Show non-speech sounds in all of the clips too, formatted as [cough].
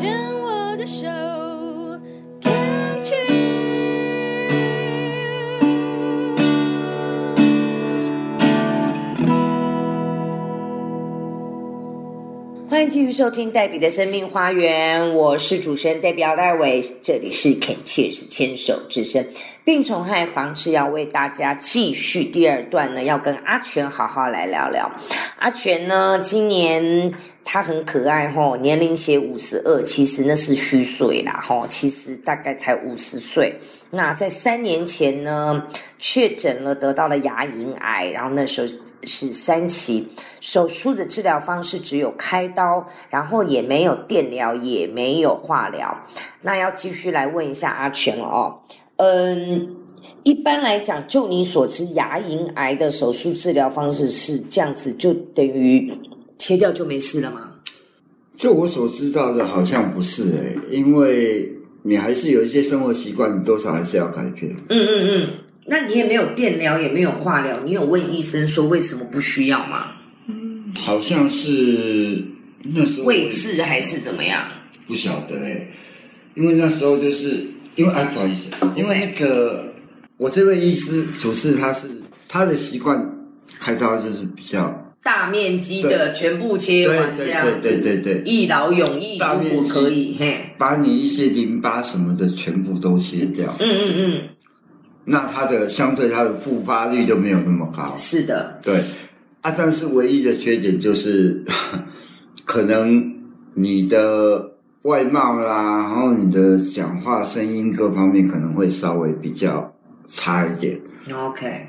牵我的手。欢迎继续收听黛比的生命花园，我是主持人黛比姚戴伟，这里是 Can Cheers 牵手之声病虫害防治，要为大家继续第二段呢，要跟阿全好好来聊聊。阿全呢，今年他很可爱吼，年龄写五十二，其实那是虚岁啦吼，其实大概才五十岁。那在三年前呢，确诊了得到了牙龈癌，然后那时候是三期，手术的治疗方式只有开刀，然后也没有电疗，也没有化疗。那要继续来问一下阿全了哦，嗯，一般来讲，就你所知，牙龈癌的手术治疗方式是这样子，就等于切掉就没事了吗？就我所知道的，好像不是诶、因为你还是有一些生活习惯，你多少还是要改变。嗯嗯嗯。那你也没有电疗，也没有化疗，你有问医生说为什么不需要吗？嗯好像是那时候位置还是怎么样？不晓得诶、因为那时候就是因为啊，不好意思，因为那个我这位医师主治他是他的习惯开刀就是比较大面积的全部切完这对样子，对对对一劳永逸，大面积可以，嘿，把你一些淋巴什么的全部都切掉，嗯嗯嗯，那它的相对它的复发率就没有那么高。是的，对。啊，但是唯一的缺点就是，[laughs] 可能你的外貌啦，然后你的讲话声音各方面可能会稍微比较差一点。OK，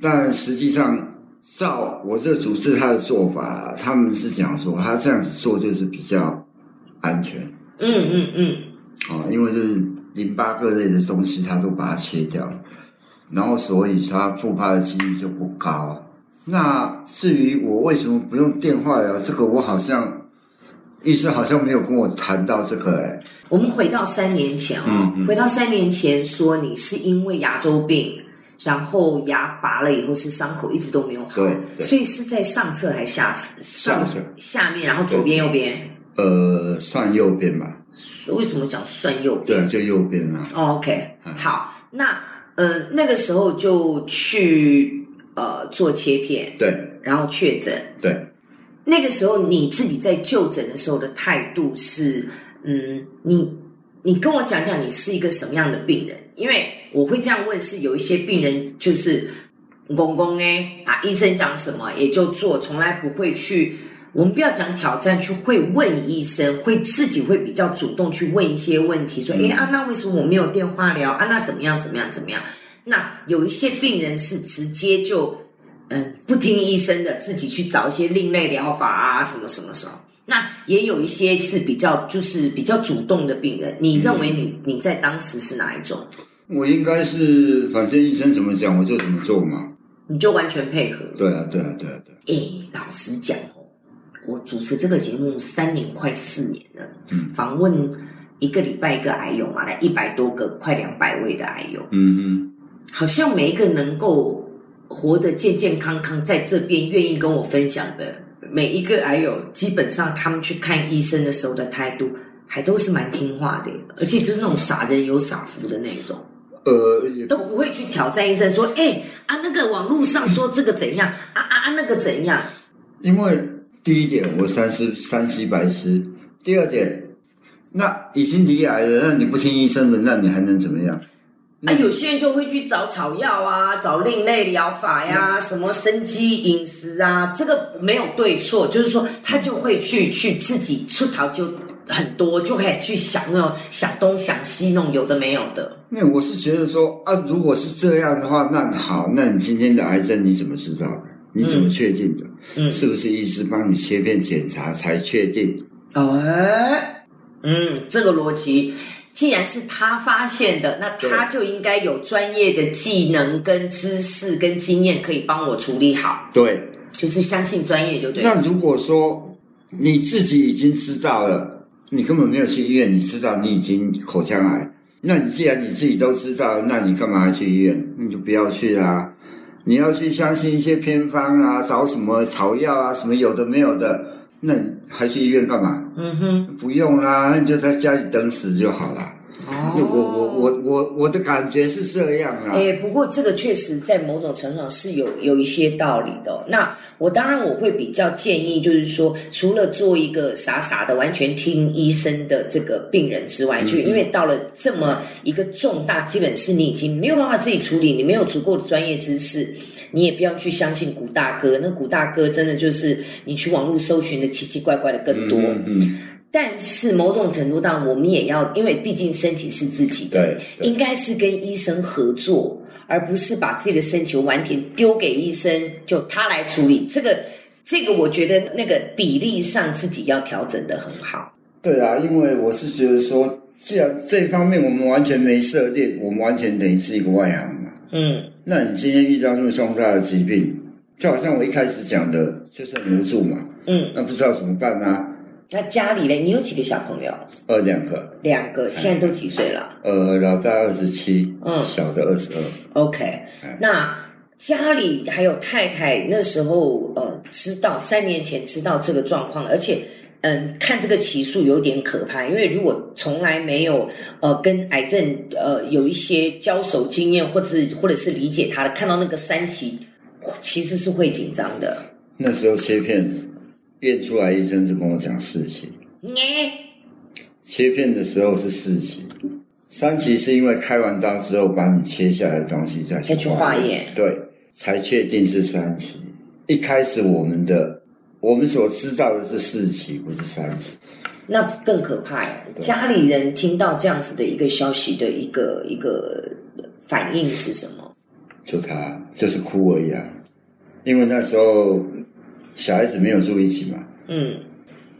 但实际上，照我这主治他的做法，他们是讲说他这样子做就是比较安全嗯嗯嗯，啊、因为就是淋巴各类的东西他都把它切掉了，然后所以他复发的几率就不高。那至于我为什么不用电话聊，这个我好像医生好像没有跟我谈到这个哎、我们回到三年前哦，嗯嗯回到三年前说你是因为牙周病。然后牙拔了以后是伤口一直都没有好，对对所以是在上侧还是下侧？上下面，然后左边右边。呃，算右边吧，为什么讲算右边？对啊，就右边啊，哦，OK，嗯好，那呃那个时候就去呃做切片，对然后确诊。对。那个时候你自己在就诊的时候的态度是，嗯，你你跟我讲讲你是一个什么样的病人？因为我会这样问，是有一些病人就是公公哎啊，医生讲什么也就做，从来不会去。我们不要讲挑战，去会问医生，会自己会比较主动去问一些问题，说，嗯哎、啊，那为什么我没有电话聊啊？娜怎么样？怎么样？怎么样？那有一些病人是直接就嗯不听医生的，自己去找一些另类疗法啊，什么什么什么。那也有一些是比较就是比较主动的病人，你认为你你在当时是哪一种？我应该是，反正医生怎么讲我就怎么做嘛。你就完全配合？对啊，对啊，对啊，对啊。诶，老实讲哦，我主持这个节目三年快四年了，嗯访问一个礼拜一个癌友嘛，来一百多个，快两百位的癌友，嗯好像每一个能够活得健健康康，在这边愿意跟我分享的每一个癌友，基本上他们去看医生的时候的态度，还都是蛮听话的，而且就是那种傻人有傻福的那种，呃，都不会去挑战医生说，哎、啊那个网络上说这个怎样，啊啊啊那个怎样，因为第一点我三思三西白痴，第二点，那已经离癌了，那你不听医生的，那你还能怎么样？啊，有些人就会去找草药啊，找另类疗法呀，什么生机饮食啊，这个没有对错，就是说他就会去去自己出逃就很多，就会去想那种想东想西那种有的没有的。那我是觉得说啊，如果是这样的话，那好，那你今天的癌症你怎么知道的？你怎么确定的？嗯是不是医师帮你切片检查才确定？哎，嗯，这个逻辑。既然是他发现的，那他就应该有专业的技能、跟知识、跟经验，可以帮我处理好。对，就是相信专业就对了。那如果说你自己已经知道了，你根本没有去医院，你知道你已经口腔癌，那你既然你自己都知道，那你干嘛还去医院？你就不要去啦。你要去相信一些偏方啊，找什么草药啊，什么有的没有的，那还去医院干嘛？嗯哼，不用啦，那你就在家里等死就好了。哦我我我我我的感觉是这样啊。哎，不过这个确实在某种程度上是有有一些道理的哦、那我当然我会比较建议，就是说，除了做一个傻傻的完全听医生的这个病人之外，就因为到了这么一个重大，基本是你已经没有办法自己处理，你没有足够的专业知识。你也不要去相信古大哥，那古大哥真的就是你去网络搜寻的奇奇怪怪的更多。嗯嗯，但是某种程度上，我们也要，因为毕竟身体是自己的，对对应该是跟医生合作，而不是把自己的身体完全丢给医生，就他来处理。这个，这个我觉得那个比例上自己要调整的很好。对啊，因为我是觉得说，既然这方面我们完全没涉猎，我们完全等于是一个外行嘛。嗯那你今天遇到这么重大的疾病，就好像我一开始讲的，就是很无助嘛，嗯，那不知道怎么办啊？那家里嘞，你有几个小朋友？呃，两个，两个，现在都几岁了？呃，老大二十七，嗯。小的二十二，？OK，那家里还有太太那时候呃知道三年前知道这个状况了，而且嗯看这个起数有点可怕，因为如果从来没有呃跟癌症呃有一些交手经验，或者是或者是理解他的，看到那个三期，其实是会紧张的。那时候切片验出来，医生就跟我讲四期，你切片的时候是四期，三期是因为开完刀之后把你切下来的东西再再去化验对，才确定是三期。一开始我们的我们所知道的是四期，不是三期。那更可怕呀！家里人听到这样子的一个消息的一个一个反应是什么？就他就是哭而已啊，因为那时候小孩子没有住一起嘛，嗯，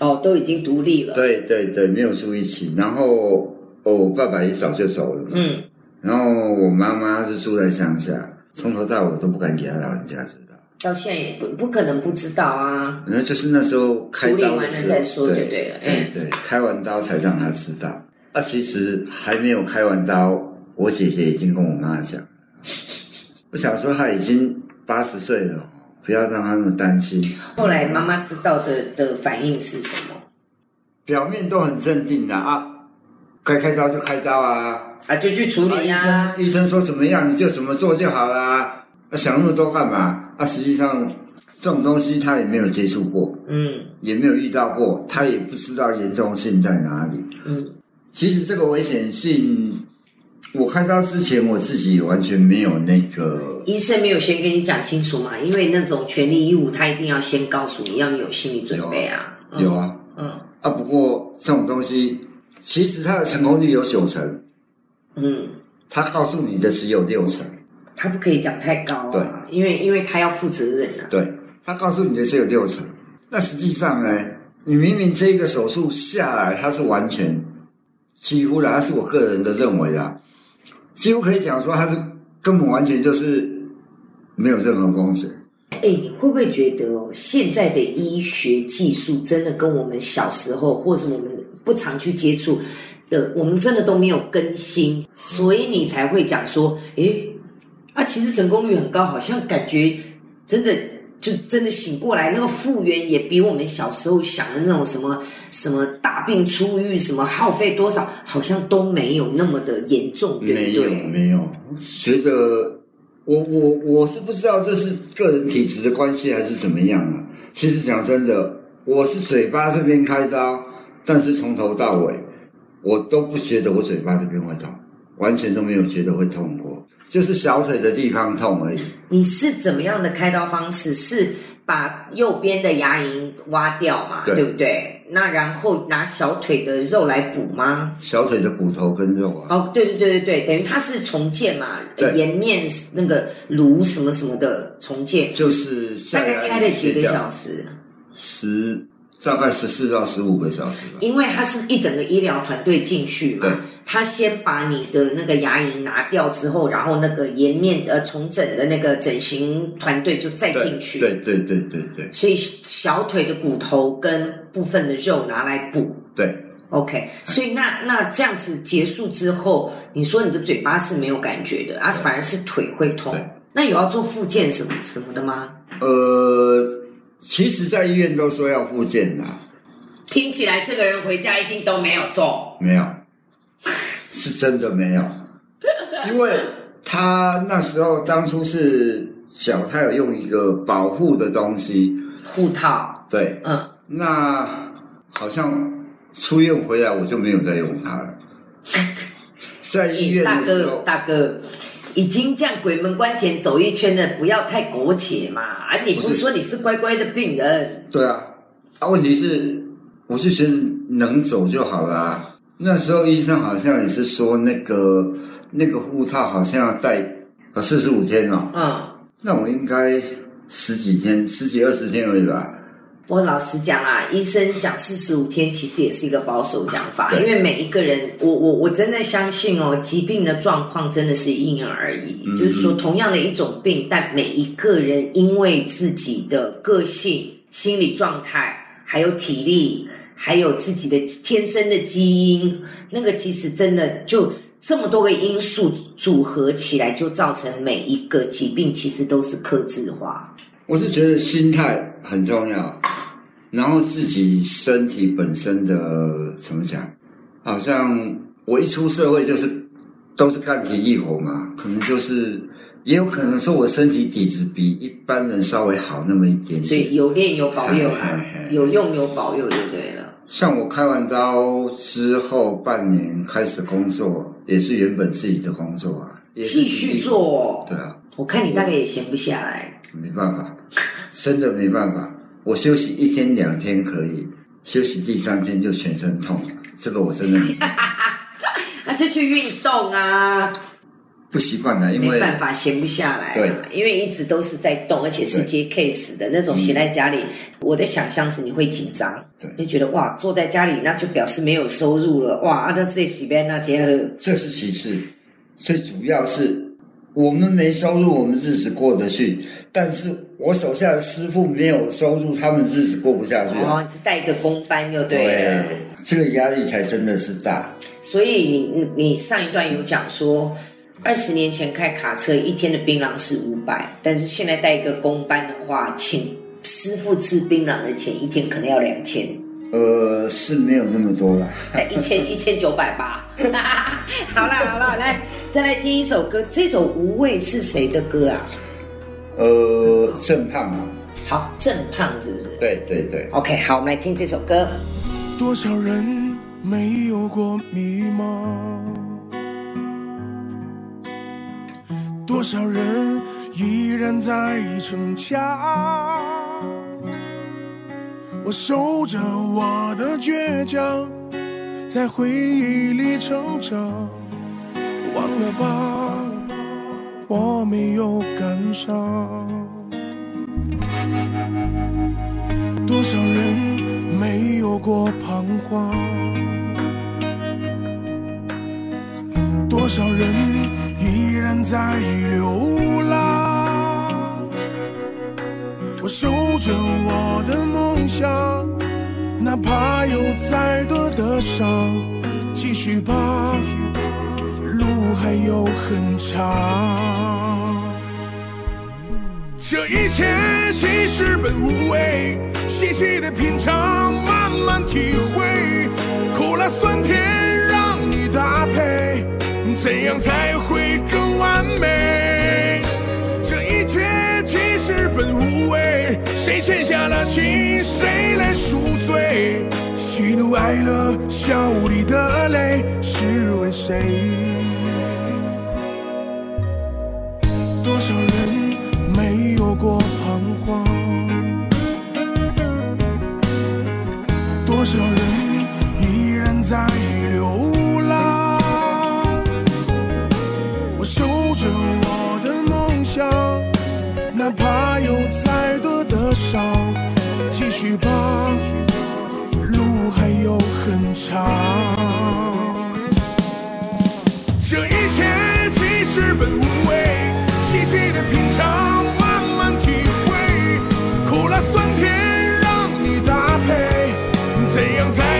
哦，都已经独立了。对对对，没有住一起。然后哦，我爸爸也早就走了嘛，嗯，然后我妈妈是住在乡下，从头到尾都不敢给他老人家知道。到现在也不不可能不知道啊。那就是那时候开处理完了刀的时候，再说就对对了对对，开完刀才让他知道。啊，其实还没有开完刀，我姐姐已经跟我妈讲，我想说她已经八十岁了，不要让他那么担心。后来妈妈知道的的反应是什么？表面都很镇定的啊，该开刀就开刀啊，啊，就去处理呀、生医生说怎么样你就怎么做就好啦。啊，想那么多干嘛？啊，实际上这种东西他也没有接触过，嗯也没有遇到过，他也不知道严重性在哪里。嗯其实这个危险性，我开刀之前我自己完全没有那个，医生没有先跟你讲清楚嘛？因为那种权利义务，他一定要先告诉你，要你有心理准备啊。嗯有啊嗯啊。不过这种东西，其实它的成功率有九成，嗯，他告诉你的只有六成。他不可以讲太高啊，对因为因为他要负责任啊。对他告诉你的只有六成，那实际上呢，你明明这个手术下来，它是完全几乎啦，它是我个人的认为啊，几乎可以讲说它是根本完全就是没有任何风险。哎，你会不会觉得哦，现在的医学技术真的跟我们小时候，或是我们不常去接触的，我们真的都没有更新，所以你才会讲说，诶，啊，其实成功率很高，好像感觉真的就真的醒过来，那个复原也比我们小时候想的那种什么什么大病初愈，什么耗费多少，好像都没有那么的严重，对没有？没有，随着我我我是不知道这是个人体质的关系还是怎么样啊。其实讲真的，我是嘴巴这边开刀，但是从头到尾我都不觉得我嘴巴这边会痛，完全都没有觉得会痛过，就是小腿的地方痛而已。你是怎么样的开刀方式？是把右边的牙龈挖掉嘛，对不对？那然后拿小腿的肉来补吗？小腿的骨头跟肉啊，哦，对对对对对，等于它是重建嘛，对颜面那个颅什么什么的重建，就是大概开了几个小时？十大概十四到十五个小时吧。因为它是一整个医疗团队进去对嘛，他先把你的那个牙龈拿掉之后，然后那个颜面呃重整的那个整形团队就再进去，对对对对对所以小腿的骨头跟部分的肉拿来补。对，OK，所以那那这样子结束之后，你说你的嘴巴是没有感觉的，啊，反而是腿会痛对。那有要做复健什么什么的吗？呃，其实，在医院都说要复健的，听起来这个人回家一定都没有做。没有，是真的没有，因为他那时候当初是小，他有用一个保护的东西，护套，对，嗯，那好像出院回来我就没有再用它了。[laughs] 在医院大哥的时候，大哥，已经这样鬼门关前走一圈了，不要太苟且嘛！啊，你不不是是说你是乖乖的病人，对啊，啊，问题是，我是觉得能走就好啦。那时候医生好像也是说，那个那个护套好像要戴啊四十五天哦，嗯。那我应该十几天、十几二十天而已吧。我老实讲啦，医生讲四十五天，其实也是一个保守讲法，因为每一个人，我我我真的相信哦，疾病的状况真的是因人而异。嗯就是说，同样的一种病，但每一个人因为自己的个性、心理状态，还有体力，还有自己的天生的基因，那个其实真的就这么多个因素组合起来，就造成每一个疾病其实都是克制化。我是觉得心态很重要，然后自己身体本身的怎么讲，好像我一出社会就是都是干体力活嘛，可能就是也有可能说我身体底子比一般人稍微好那么一点点所以。有练有保佑有用有保佑对不对了。像我开完刀之后半年开始工作，也是原本自己的工作啊，也是继续做哦，对啊，我看你大概也闲不下来。没办法，真的没办法。我休息一天两天可以，休息第三天就全身痛了。这个我真的 [laughs] 那就去运动啊，不习惯的，因为没办法闲不下来、啊。对，因为一直都是在动，而且是接 case 的那种，闲在家里，我的想象是你会紧张，对会觉得哇，坐在家里那就表示没有收入了，哇，啊那这洗边那结合，这是其次，最主要是我们没收入，我们日子过得去；但是我手下的师傅没有收入，他们日子过不下去啊。哦，带一个工班就对了。这个压力才真的是大。所以你你你上一段有讲说，二十年前开卡车一天的槟榔是五百，但是现在带一个工班的话，请师傅吃槟榔的钱一天可能要两千，呃，是没有那么多啦。一千 [laughs] 一千九百八。[laughs] 好啦好啦，来再来听一首歌，这首《无畏》是谁的歌啊？呃，郑胖啊，好，郑胖是不是对对对，？OK，好，我们来听这首歌。多少人没有过迷茫？多少人依然在逞强？我守着我的倔强，在回忆里成长。忘了吧，我没有感伤。多少人没有过彷徨？多少人依然在流浪？我守着我的梦想，哪怕有再多的伤，继续吧，路还有很长。这一切其实本无味，细细的品尝，慢慢体会，苦辣酸甜让你搭配，怎样才会更谁欠下了情，谁来赎罪？喜怒哀乐，笑里的泪，是为谁？多少人没有过彷徨？多少人依然在吧路还有很长这一切其实本无味细细的品尝慢慢体会苦辣酸甜让你搭配怎样才